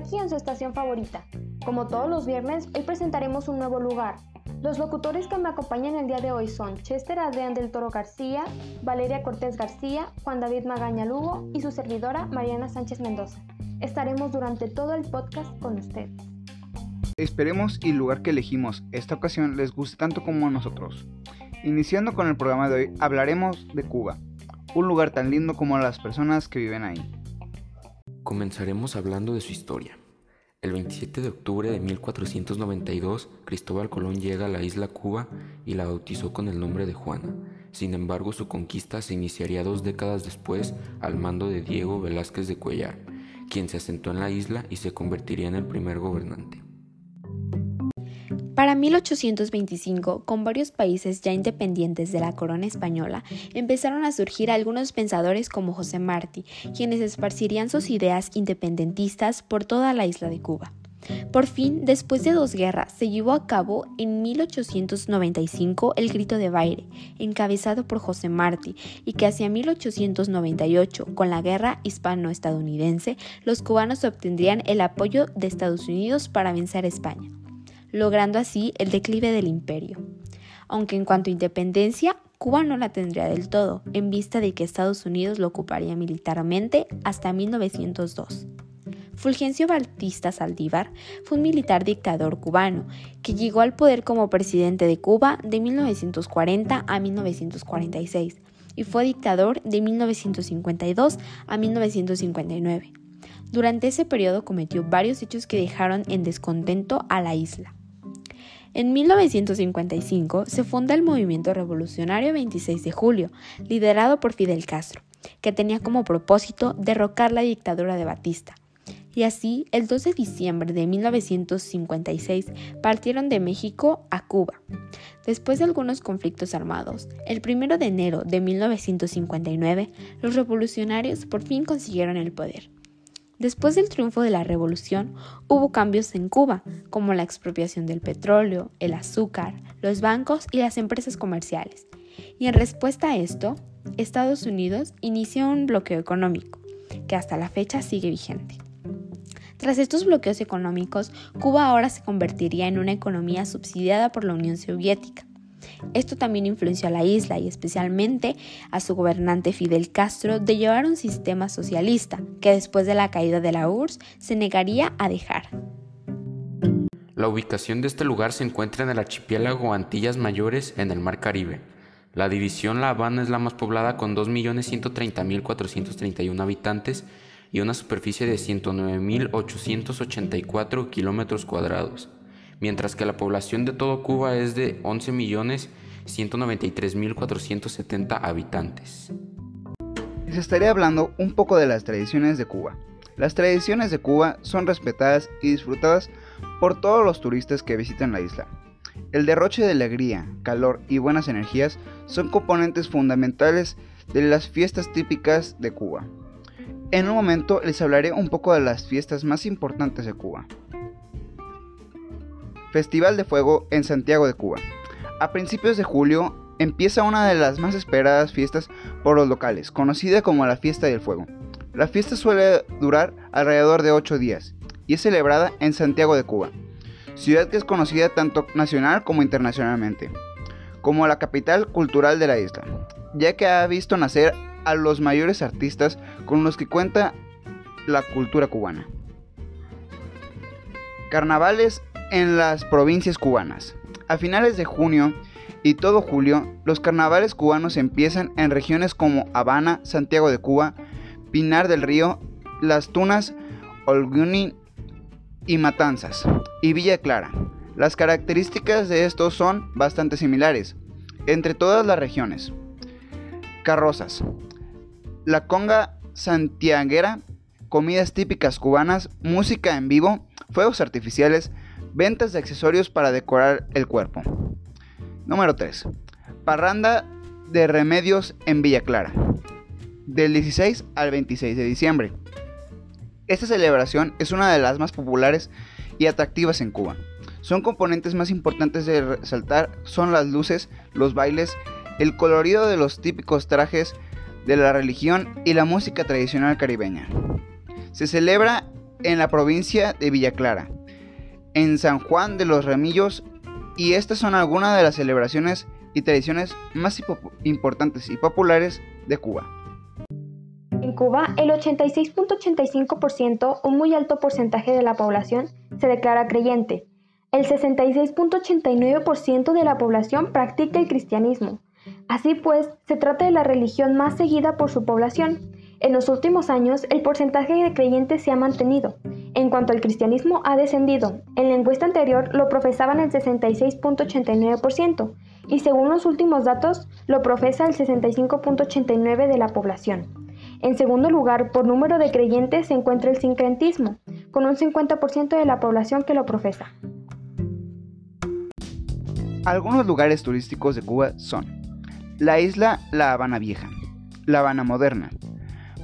aquí en su estación favorita. Como todos los viernes, hoy presentaremos un nuevo lugar. Los locutores que me acompañan el día de hoy son Chester Adrián del Toro García, Valeria Cortés García, Juan David Magaña Lugo y su servidora Mariana Sánchez Mendoza. Estaremos durante todo el podcast con ustedes. Esperemos y el lugar que elegimos esta ocasión les guste tanto como a nosotros. Iniciando con el programa de hoy, hablaremos de Cuba, un lugar tan lindo como las personas que viven ahí. Comenzaremos hablando de su historia. El 27 de octubre de 1492, Cristóbal Colón llega a la isla Cuba y la bautizó con el nombre de Juana. Sin embargo, su conquista se iniciaría dos décadas después al mando de Diego Velázquez de Cuellar, quien se asentó en la isla y se convertiría en el primer gobernante. Para 1825, con varios países ya independientes de la corona española, empezaron a surgir algunos pensadores como José Martí, quienes esparcirían sus ideas independentistas por toda la isla de Cuba. Por fin, después de dos guerras, se llevó a cabo en 1895 el Grito de Baile, encabezado por José Martí, y que hacia 1898, con la guerra hispano-estadounidense, los cubanos obtendrían el apoyo de Estados Unidos para vencer a España logrando así el declive del imperio. Aunque en cuanto a independencia, Cuba no la tendría del todo, en vista de que Estados Unidos lo ocuparía militarmente hasta 1902. Fulgencio Batista Saldívar fue un militar dictador cubano que llegó al poder como presidente de Cuba de 1940 a 1946 y fue dictador de 1952 a 1959. Durante ese periodo cometió varios hechos que dejaron en descontento a la isla. En 1955 se funda el Movimiento Revolucionario 26 de Julio, liderado por Fidel Castro, que tenía como propósito derrocar la dictadura de Batista. Y así, el 2 de diciembre de 1956 partieron de México a Cuba. Después de algunos conflictos armados, el 1 de enero de 1959, los revolucionarios por fin consiguieron el poder. Después del triunfo de la revolución, hubo cambios en Cuba, como la expropiación del petróleo, el azúcar, los bancos y las empresas comerciales. Y en respuesta a esto, Estados Unidos inició un bloqueo económico, que hasta la fecha sigue vigente. Tras estos bloqueos económicos, Cuba ahora se convertiría en una economía subsidiada por la Unión Soviética. Esto también influenció a la isla y especialmente a su gobernante Fidel Castro de llevar un sistema socialista que después de la caída de la URSS se negaría a dejar. La ubicación de este lugar se encuentra en el archipiélago Antillas Mayores en el Mar Caribe. La división La Habana es la más poblada con 2.130.431 habitantes y una superficie de 109.884 kilómetros cuadrados mientras que la población de todo Cuba es de 11.193.470 habitantes. Les estaré hablando un poco de las tradiciones de Cuba. Las tradiciones de Cuba son respetadas y disfrutadas por todos los turistas que visitan la isla. El derroche de alegría, calor y buenas energías son componentes fundamentales de las fiestas típicas de Cuba. En un momento les hablaré un poco de las fiestas más importantes de Cuba. Festival de Fuego en Santiago de Cuba. A principios de julio empieza una de las más esperadas fiestas por los locales, conocida como la Fiesta del Fuego. La fiesta suele durar alrededor de 8 días y es celebrada en Santiago de Cuba, ciudad que es conocida tanto nacional como internacionalmente, como la capital cultural de la isla, ya que ha visto nacer a los mayores artistas con los que cuenta la cultura cubana. Carnavales en las provincias cubanas. A finales de junio y todo julio, los carnavales cubanos empiezan en regiones como Habana, Santiago de Cuba, Pinar del Río, Las Tunas, Olguín y Matanzas, y Villa Clara. Las características de estos son bastante similares entre todas las regiones. Carrozas. La conga santiaguera, comidas típicas cubanas, música en vivo, fuegos artificiales, Ventas de accesorios para decorar el cuerpo. Número 3. Parranda de remedios en Villa Clara. Del 16 al 26 de diciembre. Esta celebración es una de las más populares y atractivas en Cuba. Son componentes más importantes de resaltar son las luces, los bailes, el colorido de los típicos trajes de la religión y la música tradicional caribeña. Se celebra en la provincia de Villa Clara, en San Juan de los Remillos, y estas son algunas de las celebraciones y tradiciones más importantes y populares de Cuba. En Cuba, el 86.85%, un muy alto porcentaje de la población, se declara creyente. El 66.89% de la población practica el cristianismo. Así pues, se trata de la religión más seguida por su población. En los últimos años, el porcentaje de creyentes se ha mantenido. En cuanto al cristianismo, ha descendido. En la encuesta anterior lo profesaban el 66.89% y según los últimos datos, lo profesa el 65.89% de la población. En segundo lugar, por número de creyentes se encuentra el sincretismo, con un 50% de la población que lo profesa. Algunos lugares turísticos de Cuba son la isla La Habana Vieja, La Habana Moderna,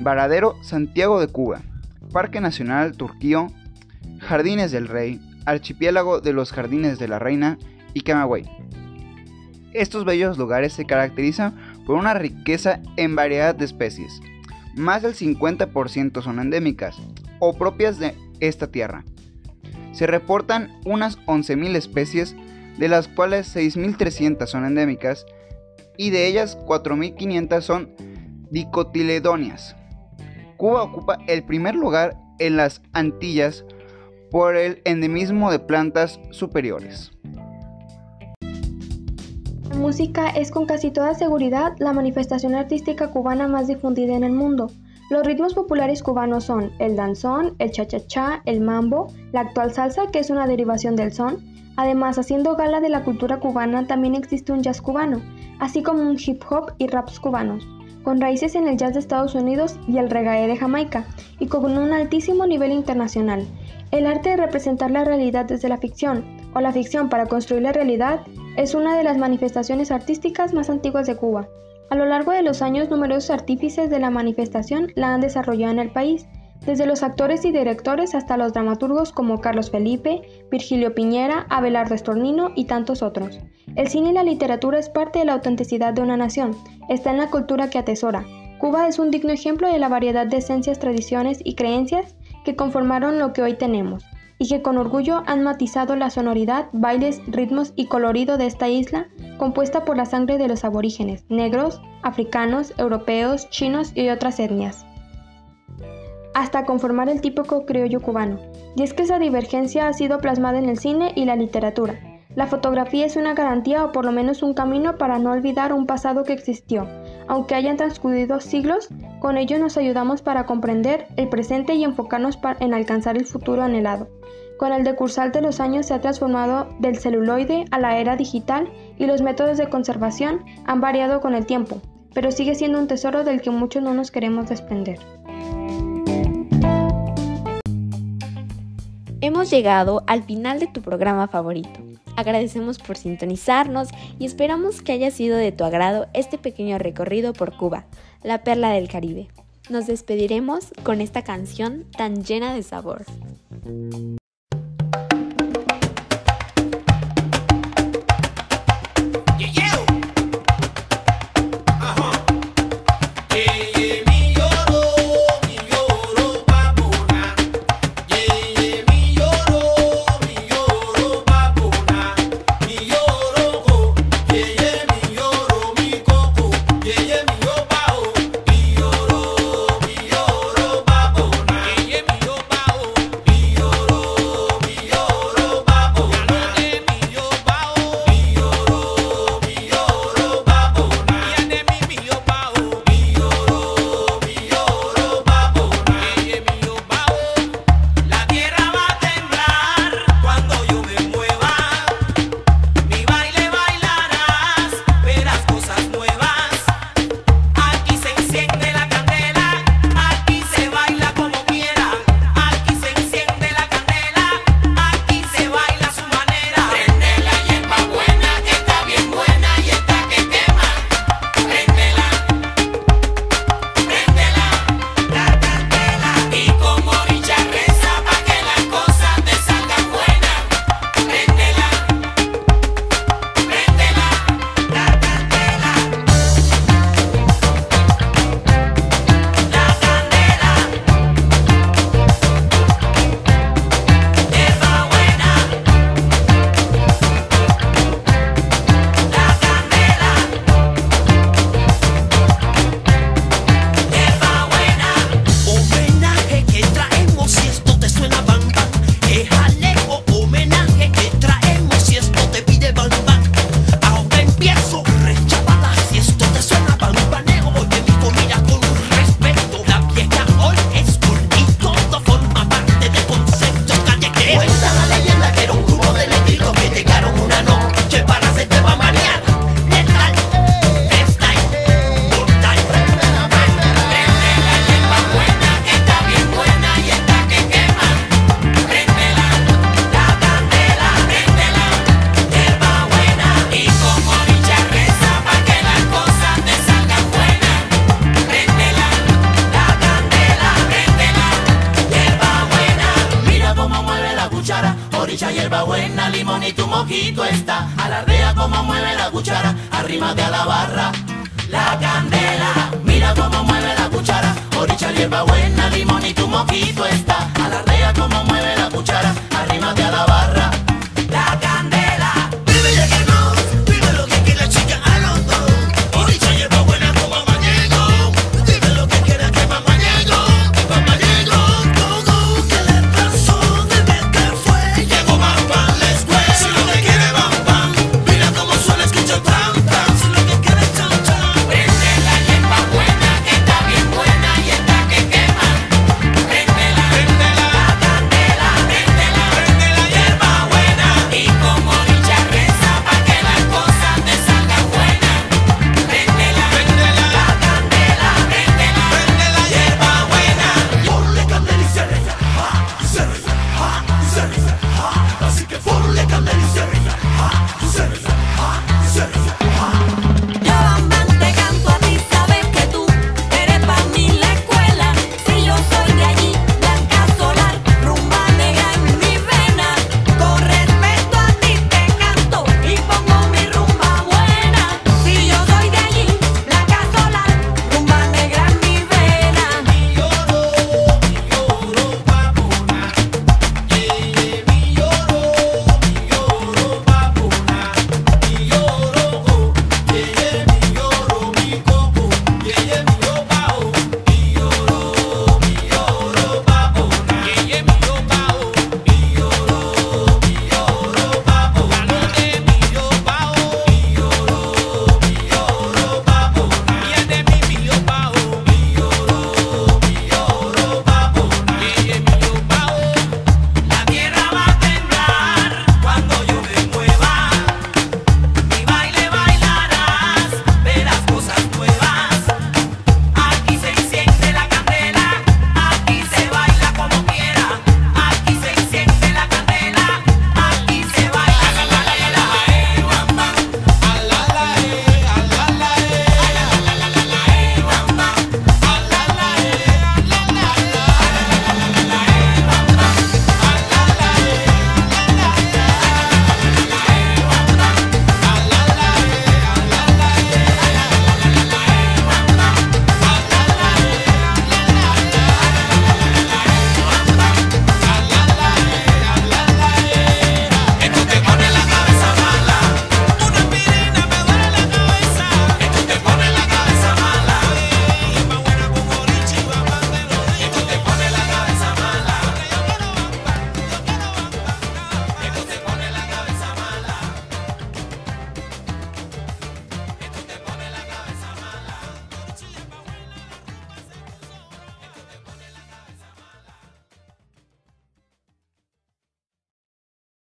Varadero Santiago de Cuba, Parque Nacional Turquío, Jardines del Rey, Archipiélago de los Jardines de la Reina y Camagüey. Estos bellos lugares se caracterizan por una riqueza en variedad de especies. Más del 50% son endémicas o propias de esta tierra. Se reportan unas 11.000 especies, de las cuales 6.300 son endémicas y de ellas 4.500 son dicotiledonias. Cuba ocupa el primer lugar en las Antillas por el endemismo de plantas superiores. La música es con casi toda seguridad la manifestación artística cubana más difundida en el mundo. Los ritmos populares cubanos son el danzón, el cha-cha-cha, el mambo, la actual salsa, que es una derivación del son. Además, haciendo gala de la cultura cubana, también existe un jazz cubano, así como un hip hop y raps cubanos con raíces en el jazz de Estados Unidos y el reggae de Jamaica, y con un altísimo nivel internacional. El arte de representar la realidad desde la ficción, o la ficción para construir la realidad, es una de las manifestaciones artísticas más antiguas de Cuba. A lo largo de los años, numerosos artífices de la manifestación la han desarrollado en el país, desde los actores y directores hasta los dramaturgos como Carlos Felipe, Virgilio Piñera, Abelardo Estornino y tantos otros. El cine y la literatura es parte de la autenticidad de una nación, está en la cultura que atesora. Cuba es un digno ejemplo de la variedad de esencias, tradiciones y creencias que conformaron lo que hoy tenemos, y que con orgullo han matizado la sonoridad, bailes, ritmos y colorido de esta isla, compuesta por la sangre de los aborígenes, negros, africanos, europeos, chinos y otras etnias hasta conformar el típico criollo cubano. Y es que esa divergencia ha sido plasmada en el cine y la literatura. La fotografía es una garantía o por lo menos un camino para no olvidar un pasado que existió. Aunque hayan transcurrido siglos, con ello nos ayudamos para comprender el presente y enfocarnos en alcanzar el futuro anhelado. Con el decursal de los años se ha transformado del celuloide a la era digital y los métodos de conservación han variado con el tiempo, pero sigue siendo un tesoro del que muchos no nos queremos desprender. Hemos llegado al final de tu programa favorito. Agradecemos por sintonizarnos y esperamos que haya sido de tu agrado este pequeño recorrido por Cuba, la perla del Caribe. Nos despediremos con esta canción tan llena de sabor. arrímate a la barra. La candela, mira cómo mueve la cuchara. Oricha hierba buena, limón y tu moquito está. A la rea como mueve la cuchara, arrímate a la barra.